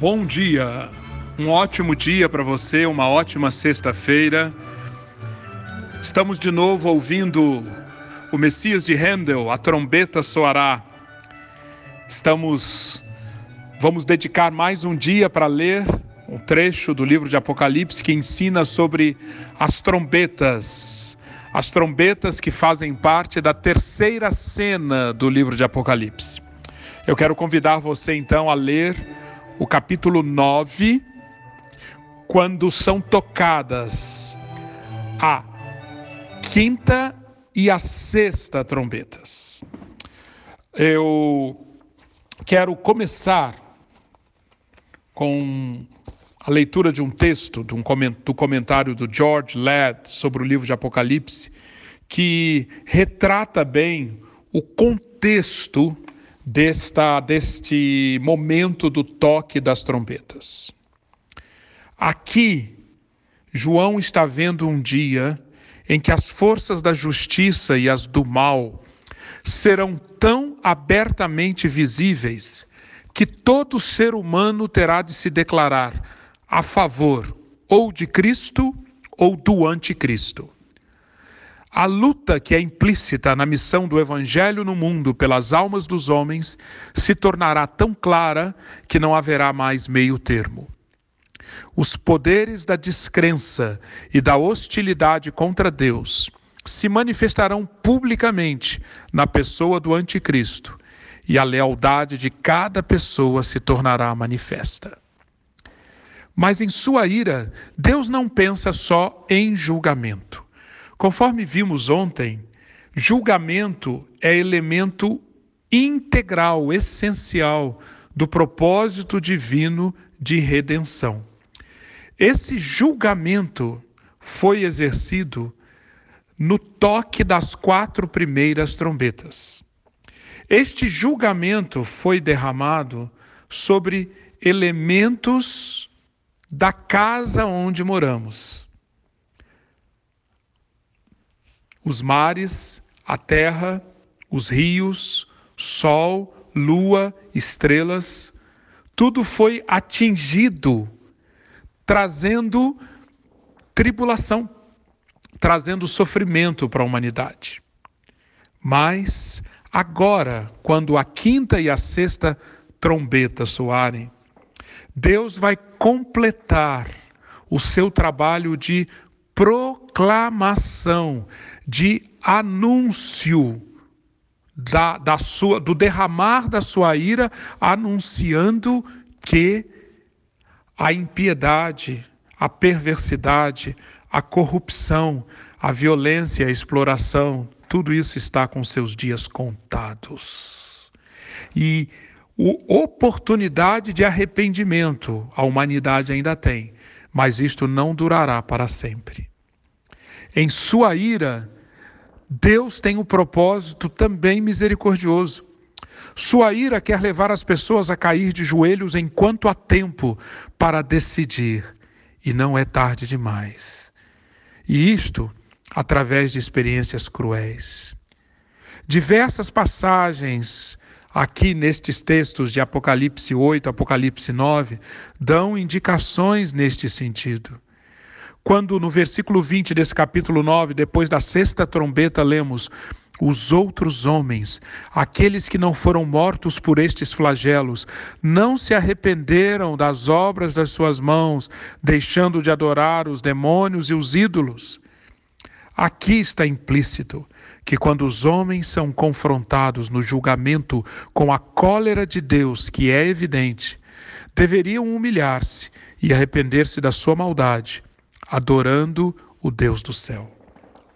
Bom dia, um ótimo dia para você, uma ótima sexta-feira. Estamos de novo ouvindo o Messias de Handel, a trombeta soará. Estamos, vamos dedicar mais um dia para ler um trecho do livro de Apocalipse que ensina sobre as trombetas, as trombetas que fazem parte da terceira cena do livro de Apocalipse. Eu quero convidar você então a ler o capítulo 9, quando são tocadas a quinta e a sexta trombetas. Eu quero começar com a leitura de um texto do comentário do George Ladd sobre o livro de Apocalipse, que retrata bem o contexto desta, deste momento do toque das trombetas. Aqui, João está vendo um dia em que as forças da justiça e as do mal serão tão abertamente visíveis que todo ser humano terá de se declarar a favor ou de Cristo ou do anticristo. A luta que é implícita na missão do Evangelho no mundo pelas almas dos homens se tornará tão clara que não haverá mais meio termo. Os poderes da descrença e da hostilidade contra Deus se manifestarão publicamente na pessoa do Anticristo, e a lealdade de cada pessoa se tornará manifesta. Mas em sua ira, Deus não pensa só em julgamento. Conforme vimos ontem, julgamento é elemento integral, essencial do propósito divino de redenção. Esse julgamento foi exercido no toque das quatro primeiras trombetas. Este julgamento foi derramado sobre elementos da casa onde moramos. Os mares, a terra, os rios, sol, lua, estrelas, tudo foi atingido, trazendo tribulação, trazendo sofrimento para a humanidade. Mas agora, quando a quinta e a sexta trombeta soarem, Deus vai completar o seu trabalho de proclamação, de anúncio da, da sua, do derramar da sua ira, anunciando que a impiedade, a perversidade, a corrupção, a violência, a exploração, tudo isso está com seus dias contados. E oportunidade de arrependimento a humanidade ainda tem, mas isto não durará para sempre. Em sua ira, Deus tem um propósito também misericordioso. Sua ira quer levar as pessoas a cair de joelhos enquanto há tempo para decidir, e não é tarde demais. E isto através de experiências cruéis. Diversas passagens aqui nestes textos de Apocalipse 8, Apocalipse 9, dão indicações neste sentido. Quando no versículo 20 desse capítulo 9, depois da sexta trombeta, lemos: Os outros homens, aqueles que não foram mortos por estes flagelos, não se arrependeram das obras das suas mãos, deixando de adorar os demônios e os ídolos. Aqui está implícito que quando os homens são confrontados no julgamento com a cólera de Deus, que é evidente, deveriam humilhar-se e arrepender-se da sua maldade adorando o Deus do céu.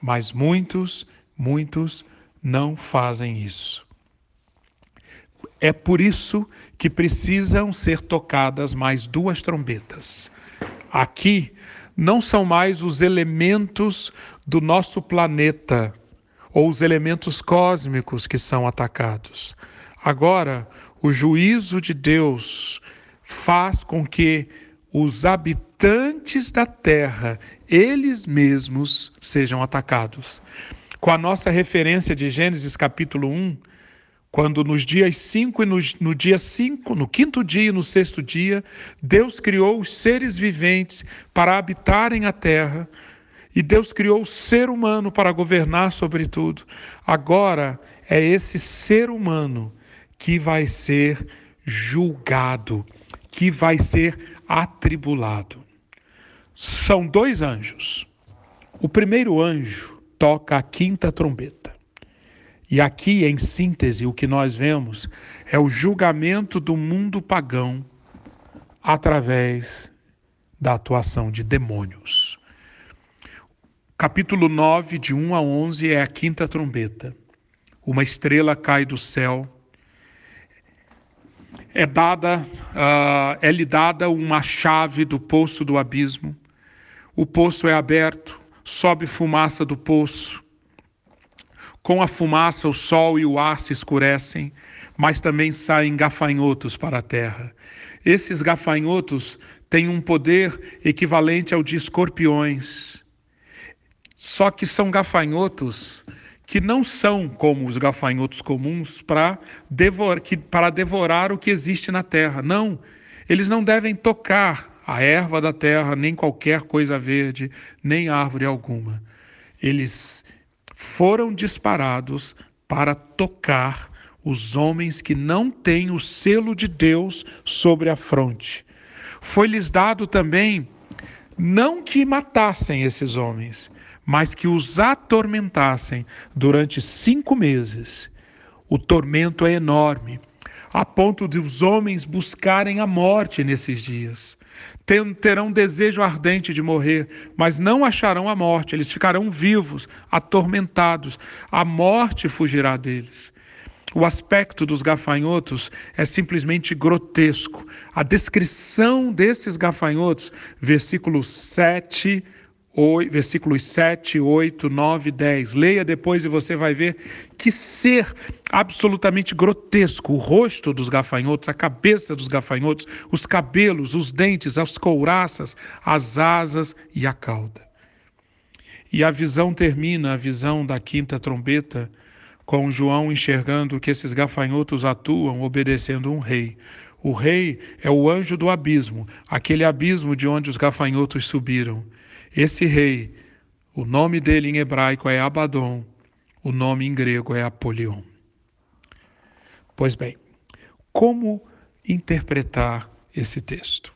Mas muitos, muitos não fazem isso. É por isso que precisam ser tocadas mais duas trombetas. Aqui não são mais os elementos do nosso planeta ou os elementos cósmicos que são atacados. Agora, o juízo de Deus faz com que os habitantes da terra, eles mesmos, sejam atacados. Com a nossa referência de Gênesis capítulo 1, quando nos dias 5 e no, no dia 5, no quinto dia e no sexto dia, Deus criou os seres viventes para habitarem a terra, e Deus criou o ser humano para governar sobre tudo. Agora é esse ser humano que vai ser julgado, que vai ser atribulado. São dois anjos. O primeiro anjo toca a quinta trombeta. E aqui, em síntese, o que nós vemos é o julgamento do mundo pagão através da atuação de demônios. Capítulo 9, de 1 a 11, é a quinta trombeta. Uma estrela cai do céu. É dada, uh, é lhe dada uma chave do poço do abismo. O poço é aberto, sobe fumaça do poço com a fumaça, o sol e o ar se escurecem, mas também saem gafanhotos para a terra. Esses gafanhotos têm um poder equivalente ao de escorpiões. Só que são gafanhotos que não são como os gafanhotos comuns para devorar, para devorar o que existe na terra. Não, eles não devem tocar a erva da terra, nem qualquer coisa verde, nem árvore alguma. Eles foram disparados para tocar os homens que não têm o selo de Deus sobre a fronte. Foi-lhes dado também não que matassem esses homens, mas que os atormentassem durante cinco meses. O tormento é enorme, a ponto de os homens buscarem a morte nesses dias terão desejo ardente de morrer, mas não acharão a morte, eles ficarão vivos, atormentados. A morte fugirá deles. O aspecto dos gafanhotos é simplesmente grotesco. A descrição desses gafanhotos, versículo 7 versículos 7, 8, 9, 10. Leia depois e você vai ver que ser absolutamente grotesco o rosto dos gafanhotos, a cabeça dos gafanhotos, os cabelos, os dentes, as couraças, as asas e a cauda. E a visão termina, a visão da quinta trombeta, com João enxergando que esses gafanhotos atuam obedecendo um rei. O rei é o anjo do abismo, aquele abismo de onde os gafanhotos subiram. Esse rei, o nome dele em hebraico é Abaddon, o nome em grego é Apolion. Pois bem, como interpretar esse texto?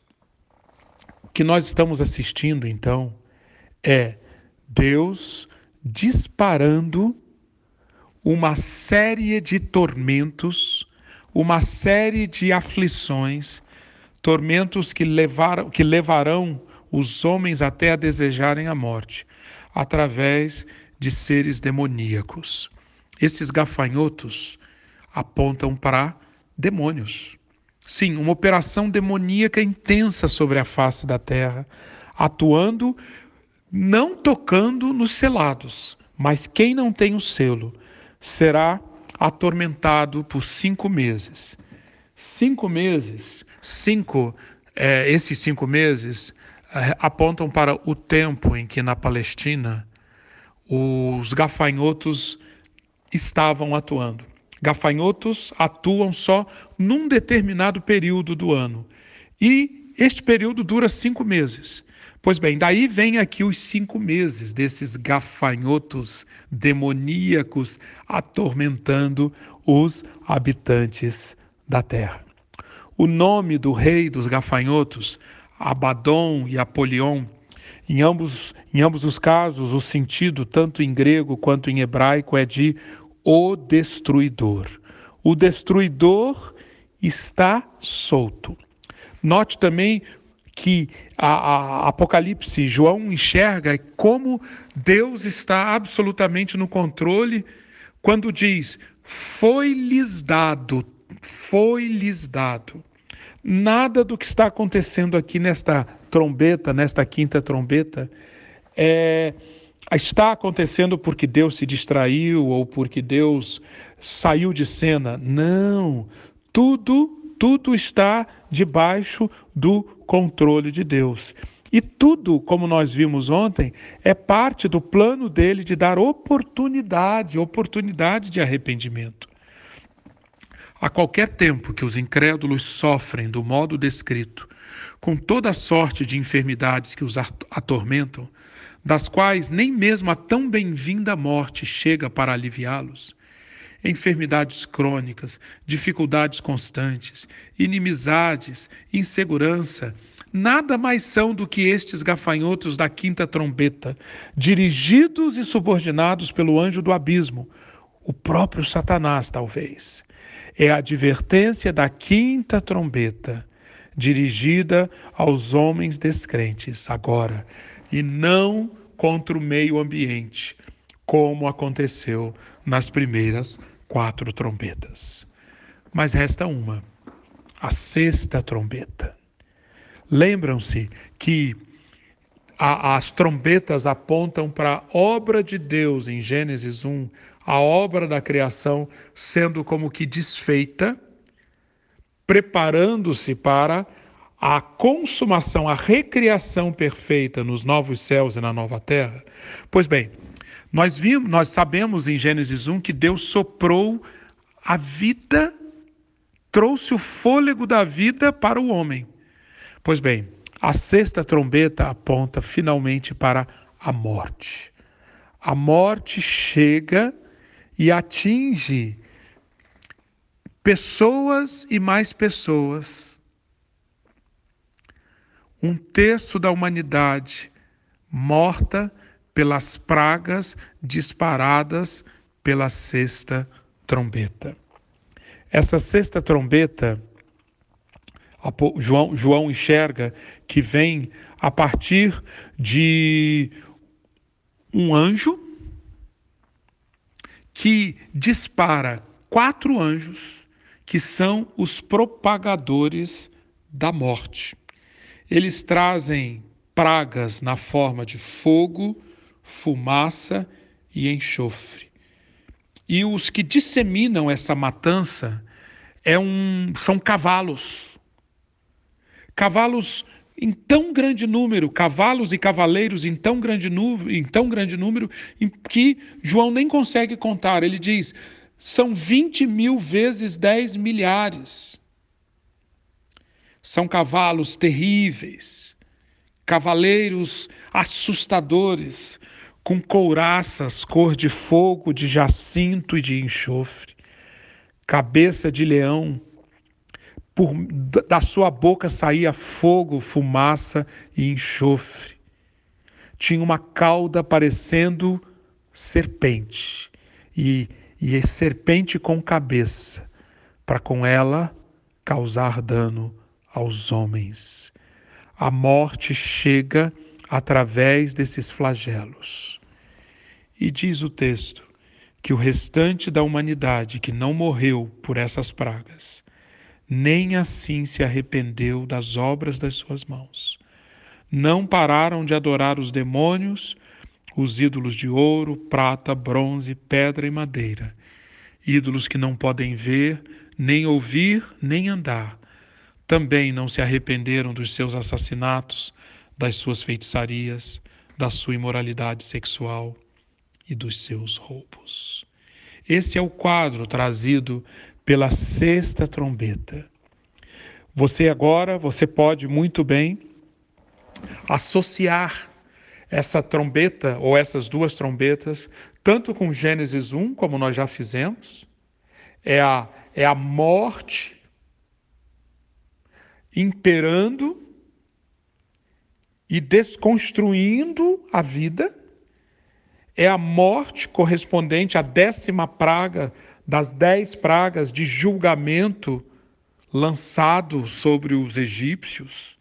O que nós estamos assistindo, então, é Deus disparando uma série de tormentos, uma série de aflições, tormentos que, levaram, que levarão os homens até a desejarem a morte, através de seres demoníacos. Esses gafanhotos apontam para demônios. Sim, uma operação demoníaca intensa sobre a face da terra, atuando, não tocando nos selados, mas quem não tem o selo será atormentado por cinco meses. Cinco meses, cinco, é, esses cinco meses eh, apontam para o tempo em que na Palestina os gafanhotos estavam atuando. Gafanhotos atuam só num determinado período do ano. E este período dura cinco meses. Pois bem, daí vem aqui os cinco meses desses gafanhotos demoníacos atormentando os habitantes da terra. O nome do rei dos gafanhotos Abaddon e Apolion. Em ambos, em ambos os casos, o sentido, tanto em grego quanto em hebraico, é de o destruidor. O destruidor está solto. Note também que a, a, Apocalipse, João enxerga como Deus está absolutamente no controle quando diz: foi-lhes dado, foi-lhes dado. Nada do que está acontecendo aqui nesta trombeta, nesta quinta trombeta, é, está acontecendo porque Deus se distraiu ou porque Deus saiu de cena. Não, tudo, tudo está debaixo do controle de Deus. E tudo, como nós vimos ontem, é parte do plano dele de dar oportunidade, oportunidade de arrependimento. A qualquer tempo que os incrédulos sofrem do modo descrito, com toda a sorte de enfermidades que os atormentam, das quais nem mesmo a tão bem-vinda morte chega para aliviá-los, enfermidades crônicas, dificuldades constantes, inimizades, insegurança, nada mais são do que estes gafanhotos da quinta trombeta, dirigidos e subordinados pelo anjo do abismo, o próprio Satanás, talvez. É a advertência da quinta trombeta, dirigida aos homens descrentes agora, e não contra o meio ambiente, como aconteceu nas primeiras quatro trombetas. Mas resta uma, a sexta trombeta. Lembram-se que a, as trombetas apontam para a obra de Deus em Gênesis 1, a obra da criação sendo como que desfeita, preparando-se para a consumação, a recriação perfeita nos novos céus e na nova terra. Pois bem, nós vimos, nós sabemos em Gênesis 1 que Deus soprou a vida, trouxe o fôlego da vida para o homem. Pois bem, a sexta trombeta aponta finalmente para a morte. A morte chega e atinge pessoas e mais pessoas. Um terço da humanidade morta pelas pragas disparadas pela sexta trombeta. Essa sexta trombeta, João, João enxerga que vem a partir de um anjo que dispara quatro anjos que são os propagadores da morte. Eles trazem pragas na forma de fogo, fumaça e enxofre. E os que disseminam essa matança é um, são cavalos. Cavalos em tão grande número, cavalos e cavaleiros em tão grande, em tão grande número, que João nem consegue contar. Ele diz: são 20 mil vezes 10 milhares. São cavalos terríveis, cavaleiros assustadores, com couraças cor de fogo, de jacinto e de enxofre, cabeça de leão, por, da sua boca saía fogo, fumaça e enxofre. Tinha uma cauda parecendo serpente, e, e serpente com cabeça, para com ela causar dano aos homens. A morte chega através desses flagelos. E diz o texto que o restante da humanidade que não morreu por essas pragas, nem assim se arrependeu das obras das suas mãos. Não pararam de adorar os demônios, os ídolos de ouro, prata, bronze, pedra e madeira, ídolos que não podem ver, nem ouvir, nem andar. Também não se arrependeram dos seus assassinatos, das suas feitiçarias, da sua imoralidade sexual e dos seus roubos. Esse é o quadro trazido pela sexta trombeta. Você agora, você pode muito bem associar essa trombeta ou essas duas trombetas, tanto com Gênesis 1, como nós já fizemos, é a, é a morte imperando e desconstruindo a vida, é a morte correspondente à décima praga das dez pragas de julgamento lançado sobre os egípcios.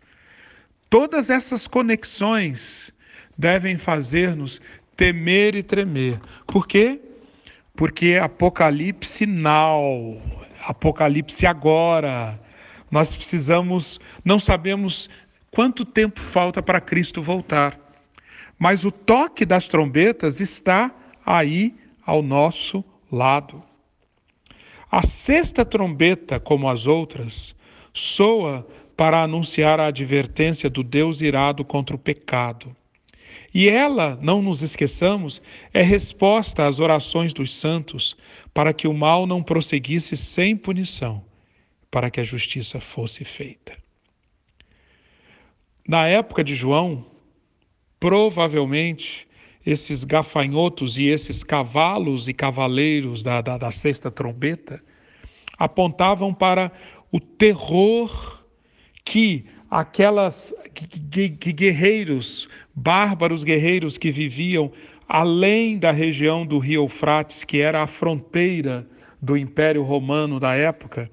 Todas essas conexões devem fazer-nos temer e tremer. Por quê? Porque é Apocalipse now, Apocalipse agora. Nós precisamos, não sabemos quanto tempo falta para Cristo voltar. Mas o toque das trombetas está aí ao nosso lado. A sexta trombeta, como as outras, soa para anunciar a advertência do Deus irado contra o pecado. E ela, não nos esqueçamos, é resposta às orações dos santos para que o mal não prosseguisse sem punição, para que a justiça fosse feita. Na época de João, provavelmente esses gafanhotos e esses cavalos e cavaleiros da, da, da sexta trombeta apontavam para o terror que aquelas que, que guerreiros, bárbaros guerreiros que viviam além da região do rio Eufrates, que era a fronteira do Império Romano da época,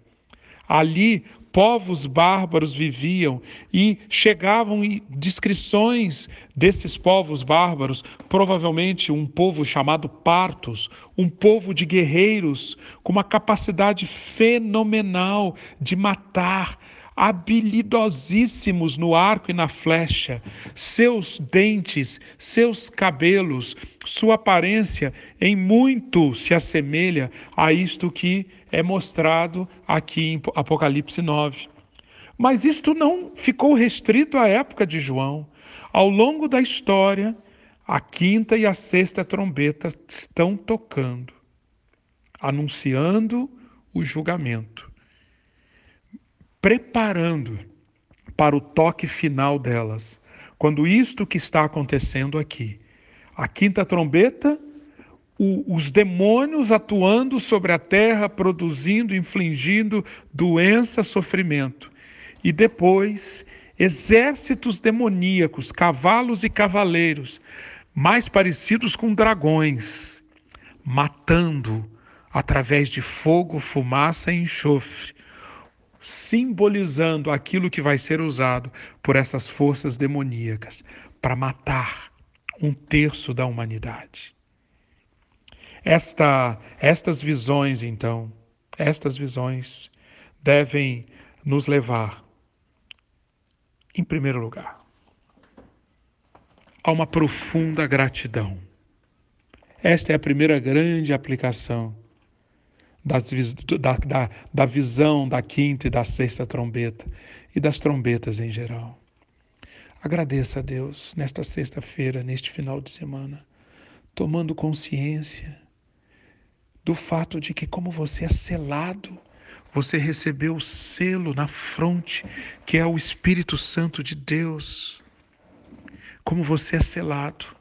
ali povos bárbaros viviam e chegavam descrições desses povos bárbaros, provavelmente um povo chamado Partos, um povo de guerreiros com uma capacidade fenomenal de matar, habilidosíssimos no arco e na flecha, seus dentes, seus cabelos, sua aparência em muito se assemelha a isto que é mostrado aqui em Apocalipse 9. Mas isto não ficou restrito à época de João. Ao longo da história, a quinta e a sexta trombeta estão tocando, anunciando o julgamento preparando para o toque final delas. Quando isto que está acontecendo aqui, a quinta trombeta, o, os demônios atuando sobre a terra, produzindo, infligindo doença, sofrimento. E depois, exércitos demoníacos, cavalos e cavaleiros, mais parecidos com dragões, matando através de fogo, fumaça e enxofre, simbolizando aquilo que vai ser usado por essas forças demoníacas para matar um terço da humanidade. Esta, estas visões, então, estas visões devem nos levar, em primeiro lugar, a uma profunda gratidão. Esta é a primeira grande aplicação das, da, da, da visão da quinta e da sexta trombeta e das trombetas em geral. Agradeça a Deus nesta sexta-feira, neste final de semana, tomando consciência do fato de que, como você é selado, você recebeu o selo na fronte, que é o Espírito Santo de Deus. Como você é selado.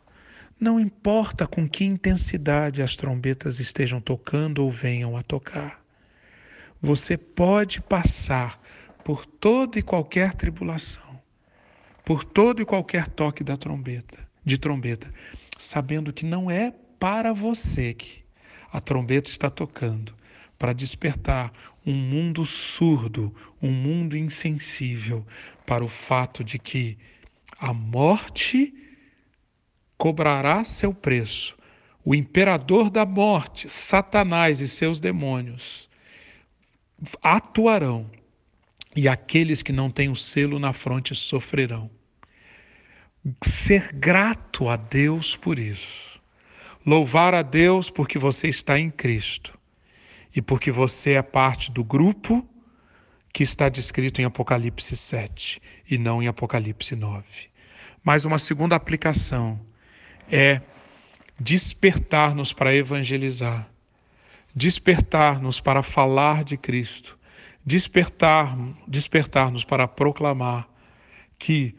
Não importa com que intensidade as trombetas estejam tocando ou venham a tocar. Você pode passar por toda e qualquer tribulação, por todo e qualquer toque da trombeta, de trombeta, sabendo que não é para você que a trombeta está tocando, para despertar um mundo surdo, um mundo insensível para o fato de que a morte cobrará seu preço. O imperador da morte, Satanás e seus demônios atuarão, e aqueles que não têm o selo na fronte sofrerão. Ser grato a Deus por isso. Louvar a Deus porque você está em Cristo e porque você é parte do grupo que está descrito em Apocalipse 7 e não em Apocalipse 9. Mais uma segunda aplicação é despertar-nos para evangelizar, despertar-nos para falar de Cristo, despertar, despertar-nos para proclamar que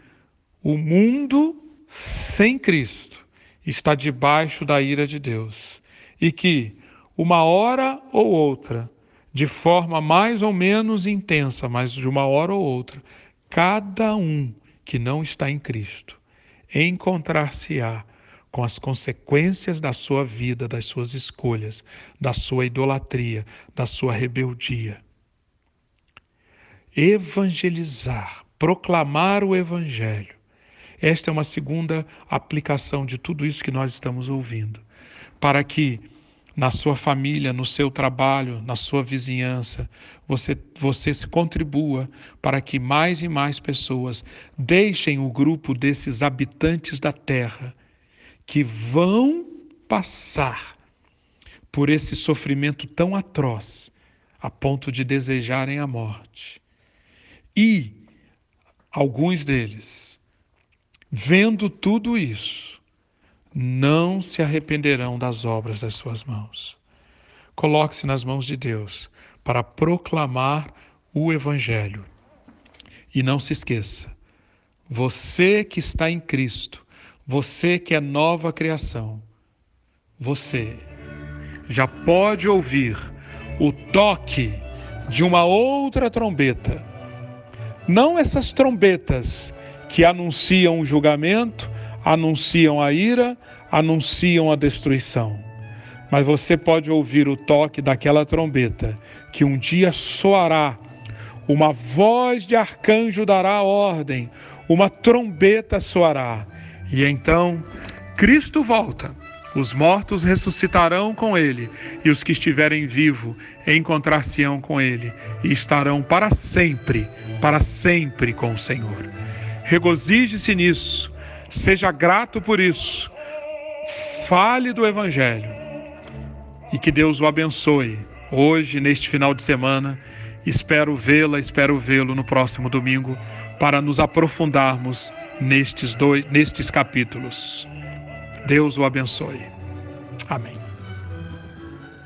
o mundo sem Cristo está debaixo da ira de Deus e que uma hora ou outra, de forma mais ou menos intensa, mas de uma hora ou outra, cada um que não está em Cristo encontrar-se-á com as consequências da sua vida, das suas escolhas, da sua idolatria, da sua rebeldia. Evangelizar, proclamar o Evangelho. Esta é uma segunda aplicação de tudo isso que nós estamos ouvindo, para que na sua família, no seu trabalho, na sua vizinhança, você, você se contribua para que mais e mais pessoas deixem o grupo desses habitantes da terra que vão passar por esse sofrimento tão atroz a ponto de desejarem a morte. E alguns deles, vendo tudo isso, não se arrependerão das obras das suas mãos. Coloque-se nas mãos de Deus para proclamar o Evangelho. E não se esqueça, você que está em Cristo, você que é nova criação, você já pode ouvir o toque de uma outra trombeta. Não essas trombetas que anunciam o julgamento, anunciam a ira, anunciam a destruição. Mas você pode ouvir o toque daquela trombeta que um dia soará, uma voz de arcanjo dará ordem, uma trombeta soará, e então Cristo volta. Os mortos ressuscitarão com ele, e os que estiverem vivos encontrar-se-ão com ele, e estarão para sempre, para sempre com o Senhor. Regozije-se nisso, seja grato por isso, fale do Evangelho, e que Deus o abençoe hoje, neste final de semana. Espero vê-la, espero vê-lo no próximo domingo para nos aprofundarmos nestes dois nestes capítulos. Deus o abençoe. Amém.